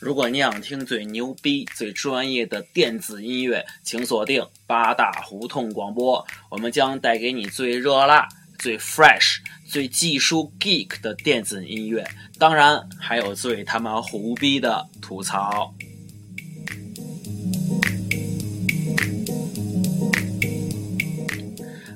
如果你想听最牛逼、最专业的电子音乐，请锁定八大胡同广播，我们将带给你最热辣、最 fresh、最技术 geek 的电子音乐，当然还有最他妈胡逼的吐槽。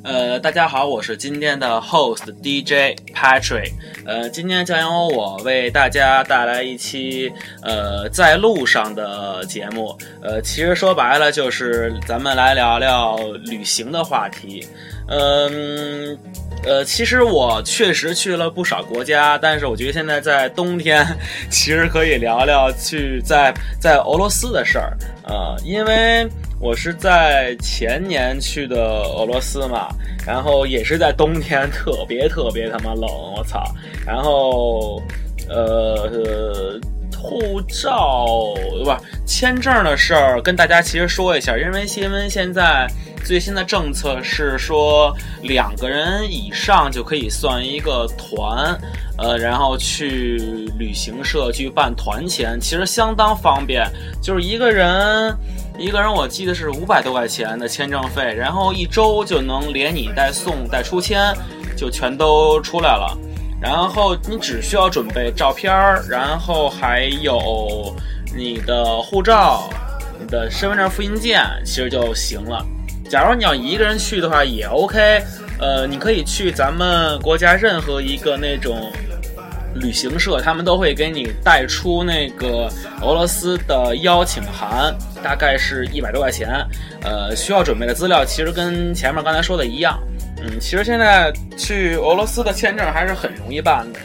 呃，大家好，我是今天的 host DJ Patrick。呃，今天将由我为大家带来一期呃在路上的节目。呃，其实说白了就是咱们来聊聊旅行的话题。嗯，呃，其实我确实去了不少国家，但是我觉得现在在冬天，其实可以聊聊去在在俄罗斯的事儿。呃，因为。我是在前年去的俄罗斯嘛，然后也是在冬天，特别特别他妈冷，我操！然后，呃，护照不？签证的事儿跟大家其实说一下，因为新闻现在最新的政策是说，两个人以上就可以算一个团，呃，然后去旅行社去办团签，其实相当方便，就是一个人。一个人我记得是五百多块钱的签证费，然后一周就能连你带送带出签，就全都出来了。然后你只需要准备照片儿，然后还有你的护照、你的身份证复印件，其实就行了。假如你要一个人去的话也 OK，呃，你可以去咱们国家任何一个那种。旅行社他们都会给你带出那个俄罗斯的邀请函，大概是一百多块钱。呃，需要准备的资料其实跟前面刚才说的一样。嗯，其实现在去俄罗斯的签证还是很容易办的。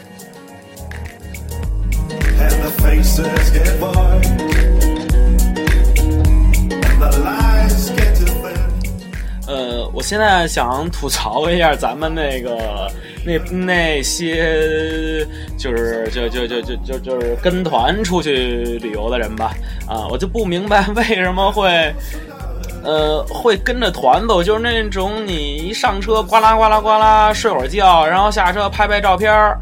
呃，我现在想吐槽一下咱们那个。那那些就是就就就就就就是跟团出去旅游的人吧，啊，我就不明白为什么会，呃，会跟着团走，就是那种你一上车呱啦呱啦呱啦睡会儿觉，然后下车拍拍照片儿，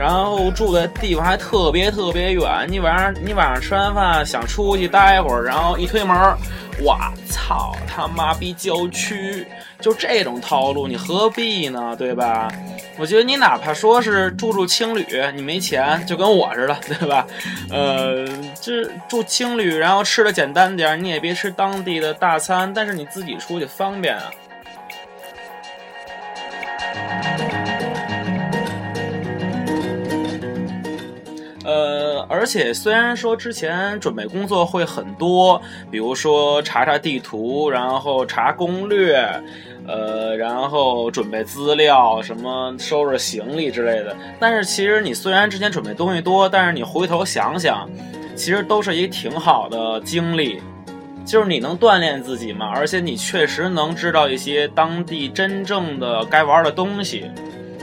然后住的地方还特别特别远，你晚上你晚上吃完饭想出去待会儿，然后一推门，我操他妈逼郊区，就这种套路，你何必呢？对吧？我觉得你哪怕说是住住青旅，你没钱就跟我似的，对吧？呃，这住青旅，然后吃的简单点，你也别吃当地的大餐，但是你自己出去方便啊。而且虽然说之前准备工作会很多，比如说查查地图，然后查攻略。呃，然后准备资料，什么收拾行李之类的。但是其实你虽然之前准备东西多，但是你回头想想，其实都是一挺好的经历，就是你能锻炼自己嘛，而且你确实能知道一些当地真正的该玩的东西。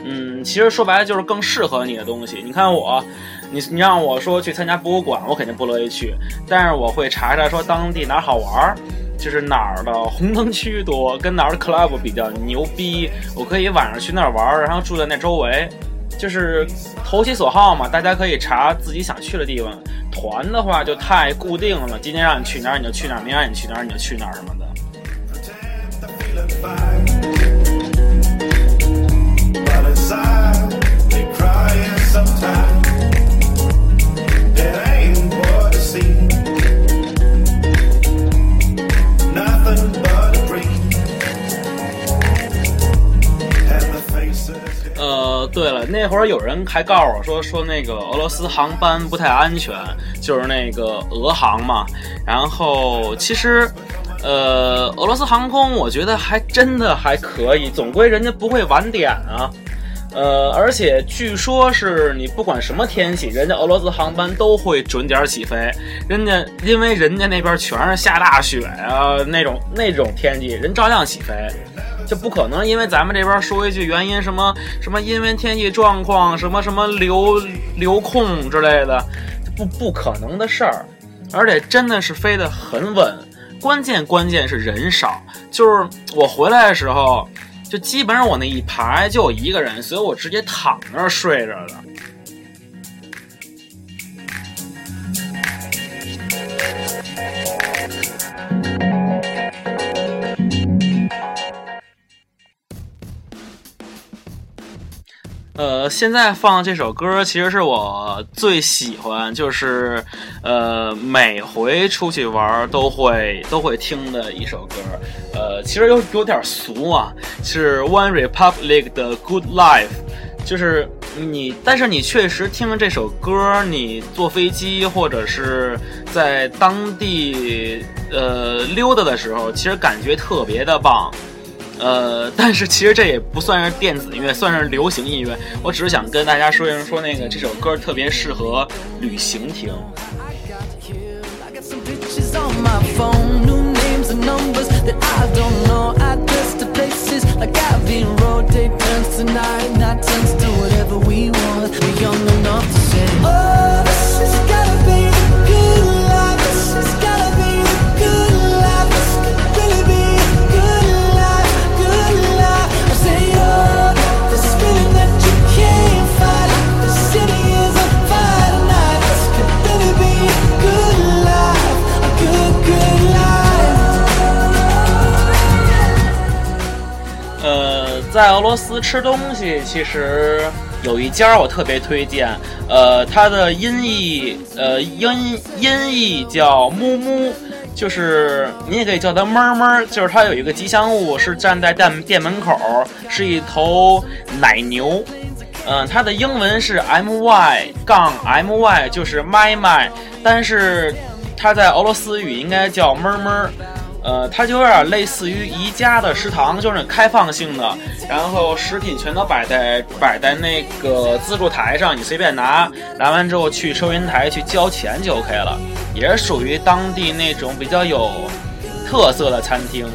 嗯，其实说白了就是更适合你的东西。你看我，你你让我说去参加博物馆，我肯定不乐意去，但是我会查查说当地哪儿好玩儿。就是哪儿的红灯区多，跟哪儿的 club 比较牛逼，我可以晚上去那儿玩，然后住在那周围，就是投其所好嘛。大家可以查自己想去的地方。团的话就太固定了，今天让你去哪儿你就去哪儿，明天让你去哪儿你就去哪儿什么的。呃对了，那会儿有人还告诉我说说那个俄罗斯航班不太安全，就是那个俄航嘛。然后其实，呃，俄罗斯航空我觉得还真的还可以，总归人家不会晚点啊。呃，而且据说是你不管什么天气，人家俄罗斯航班都会准点起飞。人家因为人家那边全是下大雪啊，那种那种天气，人照样起飞。就不可能，因为咱们这边说一句原因，什么什么因为天气状况，什么什么流流控之类的，不不可能的事儿。而且真的是飞得很稳，关键关键是人少。就是我回来的时候，就基本上我那一排就我一个人，所以我直接躺那儿睡着的。呃，现在放的这首歌其实是我最喜欢，就是呃每回出去玩都会都会听的一首歌。呃，其实有有点俗啊，是 One Republic 的 Good Life，就是你，但是你确实听了这首歌，你坐飞机或者是在当地呃溜达的时候，其实感觉特别的棒。呃，但是其实这也不算是电子音乐，算是流行音乐。我只是想跟大家说一声，说那个这首歌特别适合旅行听。在俄罗斯吃东西，其实有一家我特别推荐，呃，它的音译，呃，音音译叫木木，就是你也可以叫它么么，就是它有一个吉祥物是站在店店门口，是一头奶牛，嗯，它的英文是 M Y 杠 M Y，就是 my my，但是它在俄罗斯语应该叫么么。呃，它就有点类似于宜家的食堂，就是开放性的，然后食品全都摆在摆在那个自助台上，你随便拿，拿完之后去收银台去交钱就 OK 了，也是属于当地那种比较有特色的餐厅，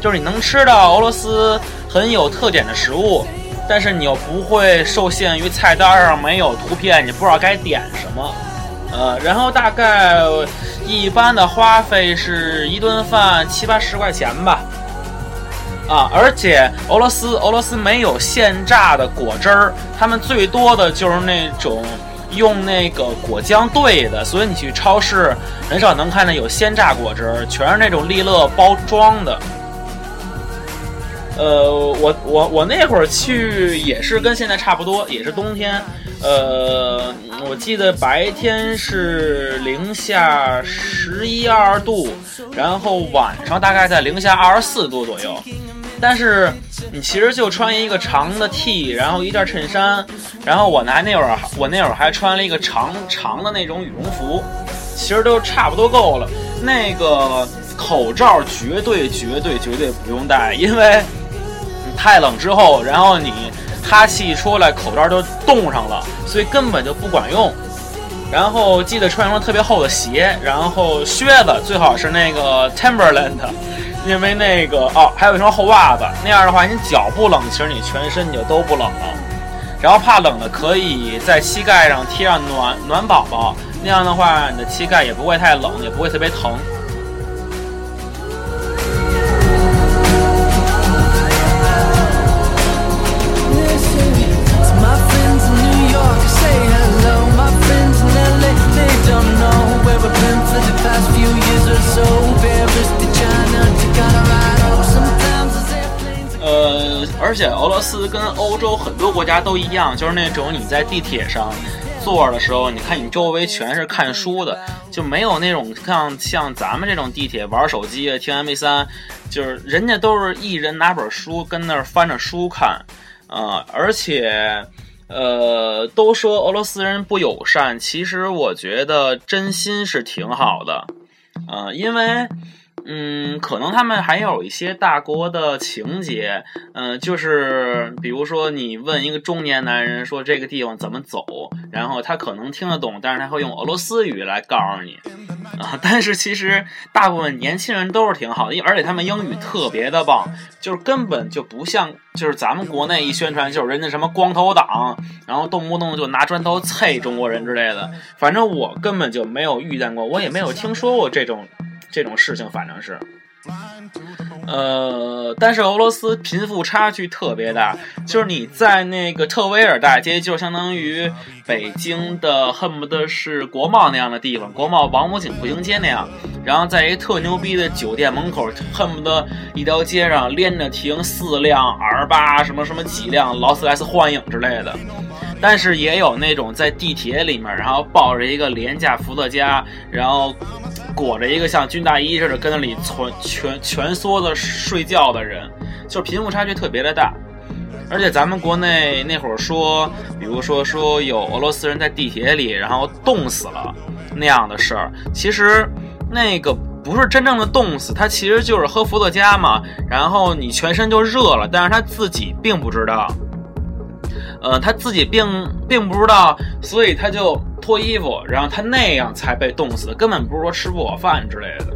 就是你能吃到俄罗斯很有特点的食物，但是你又不会受限于菜单上没有图片，你不知道该点什么。呃，然后大概一般的花费是一顿饭七八十块钱吧，啊，而且俄罗斯俄罗斯没有现榨的果汁儿，他们最多的就是那种用那个果浆兑的，所以你去超市很少能看见有鲜榨果汁儿，全是那种利乐包装的。呃，我我我那会儿去也是跟现在差不多，也是冬天。呃，我记得白天是零下十一二度，然后晚上大概在零下二十四度左右。但是你其实就穿一个长的 T，然后一件衬衫，然后我拿那会儿我那会儿还穿了一个长长的那种羽绒服，其实都差不多够了。那个口罩绝对绝对绝对不用戴，因为太冷之后，然后你。哈气出来，口罩就冻上了，所以根本就不管用。然后记得穿一双特别厚的鞋，然后靴子最好是那个 Timberland，因为那个哦，还有一双厚袜子。那样的话，你脚不冷，其实你全身你就都不冷了。然后怕冷的，可以在膝盖上贴上暖暖宝宝，那样的话，你的膝盖也不会太冷，也不会特别疼。呃，而且俄罗斯跟欧洲很多国家都一样，就是那种你在地铁上坐的时候，你看你周围全是看书的，就没有那种像像咱们这种地铁玩手机、听 MP3，就是人家都是一人拿本书跟那儿翻着书看，啊，而且。呃，都说俄罗斯人不友善，其实我觉得真心是挺好的，啊，因为。嗯，可能他们还有一些大国的情节，嗯，就是比如说你问一个中年男人说这个地方怎么走，然后他可能听得懂，但是他会用俄罗斯语来告诉你，啊，但是其实大部分年轻人都是挺好的，而且他们英语特别的棒，就是根本就不像就是咱们国内一宣传就是人家什么光头党，然后动不动就拿砖头啐中国人之类的，反正我根本就没有遇见过，我也没有听说过这种。这种事情反正是，呃，但是俄罗斯贫富差距特别大，就是你在那个特维尔大街，就相当于北京的恨不得是国贸那样的地方，国贸王府井步行街那样，然后在一特牛逼的酒店门口，恨不得一条街上连着停四辆 R 八什么什么几辆劳斯莱斯幻影之类的。但是也有那种在地铁里面，然后抱着一个廉价伏特加，然后裹着一个像军大衣似的，跟那里蜷蜷蜷缩着睡觉的人，就是贫富差距特别的大。而且咱们国内那会儿说，比如说说有俄罗斯人在地铁里，然后冻死了那样的事儿，其实那个不是真正的冻死，他其实就是喝伏特加嘛，然后你全身就热了，但是他自己并不知道，呃，他自己并并不知道，所以他就脱衣服，然后他那样才被冻死，根本不是说吃不饱饭之类的。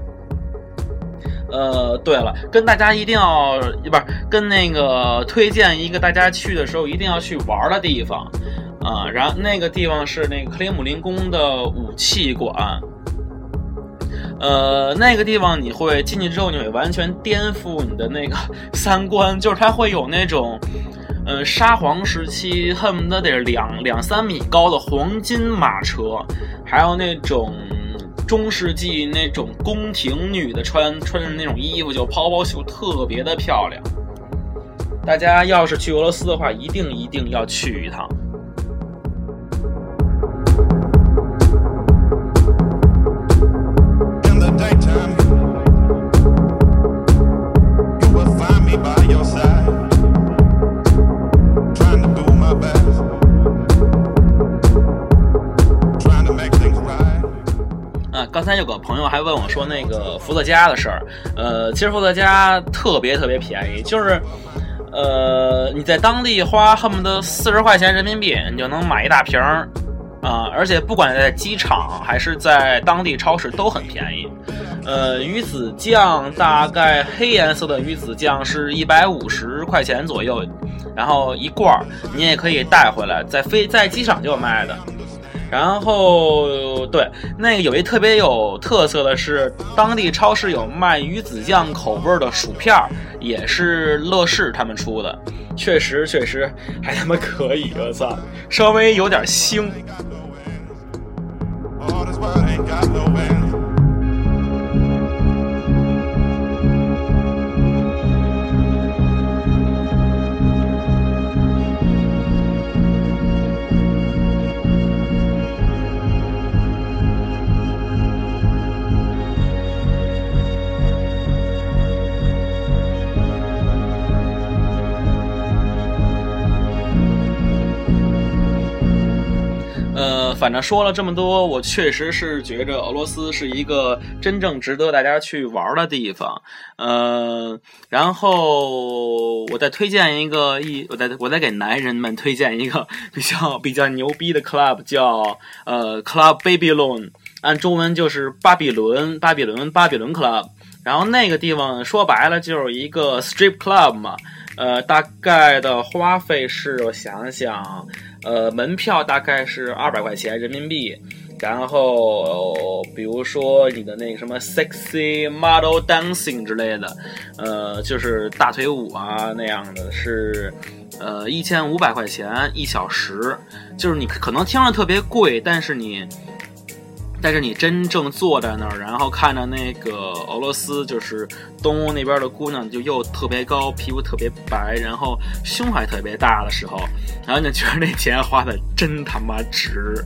呃，对了，跟大家一定要不是跟那个推荐一个大家去的时候一定要去玩的地方，啊，然后那个地方是那个克里姆林宫的武器馆，呃，那个地方你会进去之后你会完全颠覆你的那个 三观，就是它会有那种，呃，沙皇时期恨不得得两两三米高的黄金马车，还有那种。中世纪那种宫廷女的穿穿的那种衣服，就泡泡袖，特别的漂亮。大家要是去俄罗斯的话，一定一定要去一趟。还问我说那个伏特加的事儿，呃，其实伏特加特别特别便宜，就是，呃，你在当地花恨不得四十块钱人民币，你就能买一大瓶儿，啊，而且不管在机场还是在当地超市都很便宜，呃，鱼子酱大概黑颜色的鱼子酱是一百五十块钱左右，然后一罐儿你也可以带回来，在飞在机场就有卖的。然后，对，那个有一特别有特色的是，当地超市有卖鱼子酱口味的薯片也是乐事他们出的，确实确实还他妈可以，我操，稍微有点腥。反正说了这么多，我确实是觉着俄罗斯是一个真正值得大家去玩的地方。呃，然后我再推荐一个一，我再我再给男人们推荐一个 比较比较牛逼的 club，叫呃 Club Babylon，按中文就是巴比伦巴比伦巴比伦 club。然后那个地方说白了就是一个 strip club 嘛。呃，大概的花费是我想想。呃，门票大概是二百块钱人民币，然后比如说你的那个什么 sexy model dancing 之类的，呃，就是大腿舞啊那样的，是呃一千五百块钱一小时，就是你可能听着特别贵，但是你。但是你真正坐在那儿，然后看着那个俄罗斯，就是东欧那边的姑娘，就又特别高，皮肤特别白，然后胸还特别大的时候，然后你就觉得那钱花的真他妈值。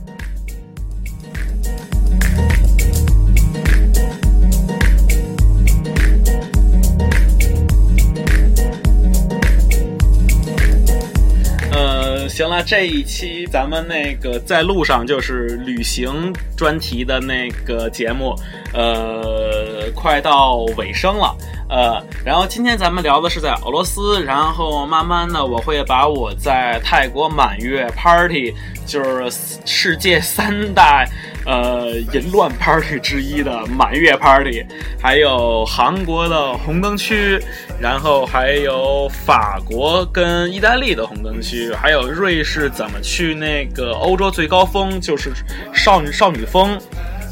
行了，这一期咱们那个在路上就是旅行专题的那个节目，呃，快到尾声了，呃，然后今天咱们聊的是在俄罗斯，然后慢慢的我会把我在泰国满月 party，就是世界三大。呃，淫乱 party 之一的满月 party，还有韩国的红灯区，然后还有法国跟意大利的红灯区，还有瑞士怎么去那个欧洲最高峰，就是少女少女峰。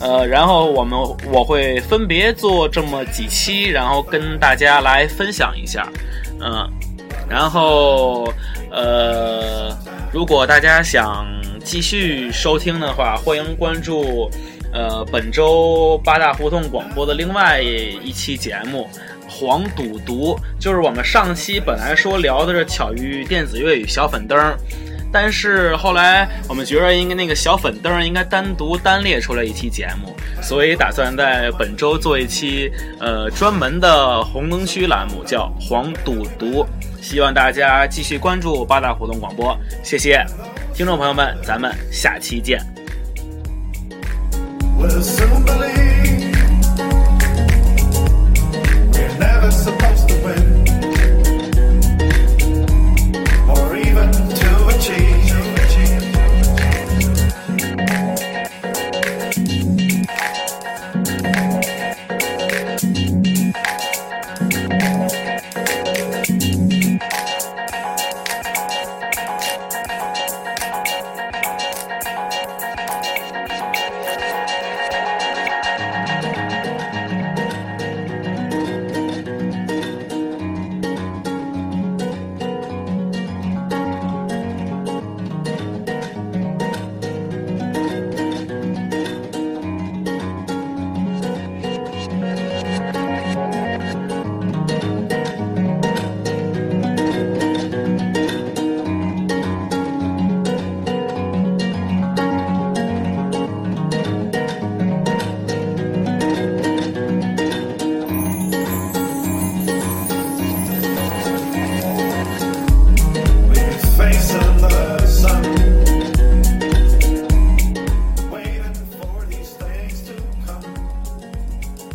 呃，然后我们我会分别做这么几期，然后跟大家来分享一下。嗯，然后呃，如果大家想。继续收听的话，欢迎关注，呃，本周八大胡同广播的另外一期节目《黄赌毒》，就是我们上期本来说聊的是巧遇电子乐与小粉灯，但是后来我们觉得应该那个小粉灯应该单独单列出来一期节目，所以打算在本周做一期呃专门的红灯区栏目，叫黄赌毒。希望大家继续关注八大胡同广播，谢谢听众朋友们，咱们下期见。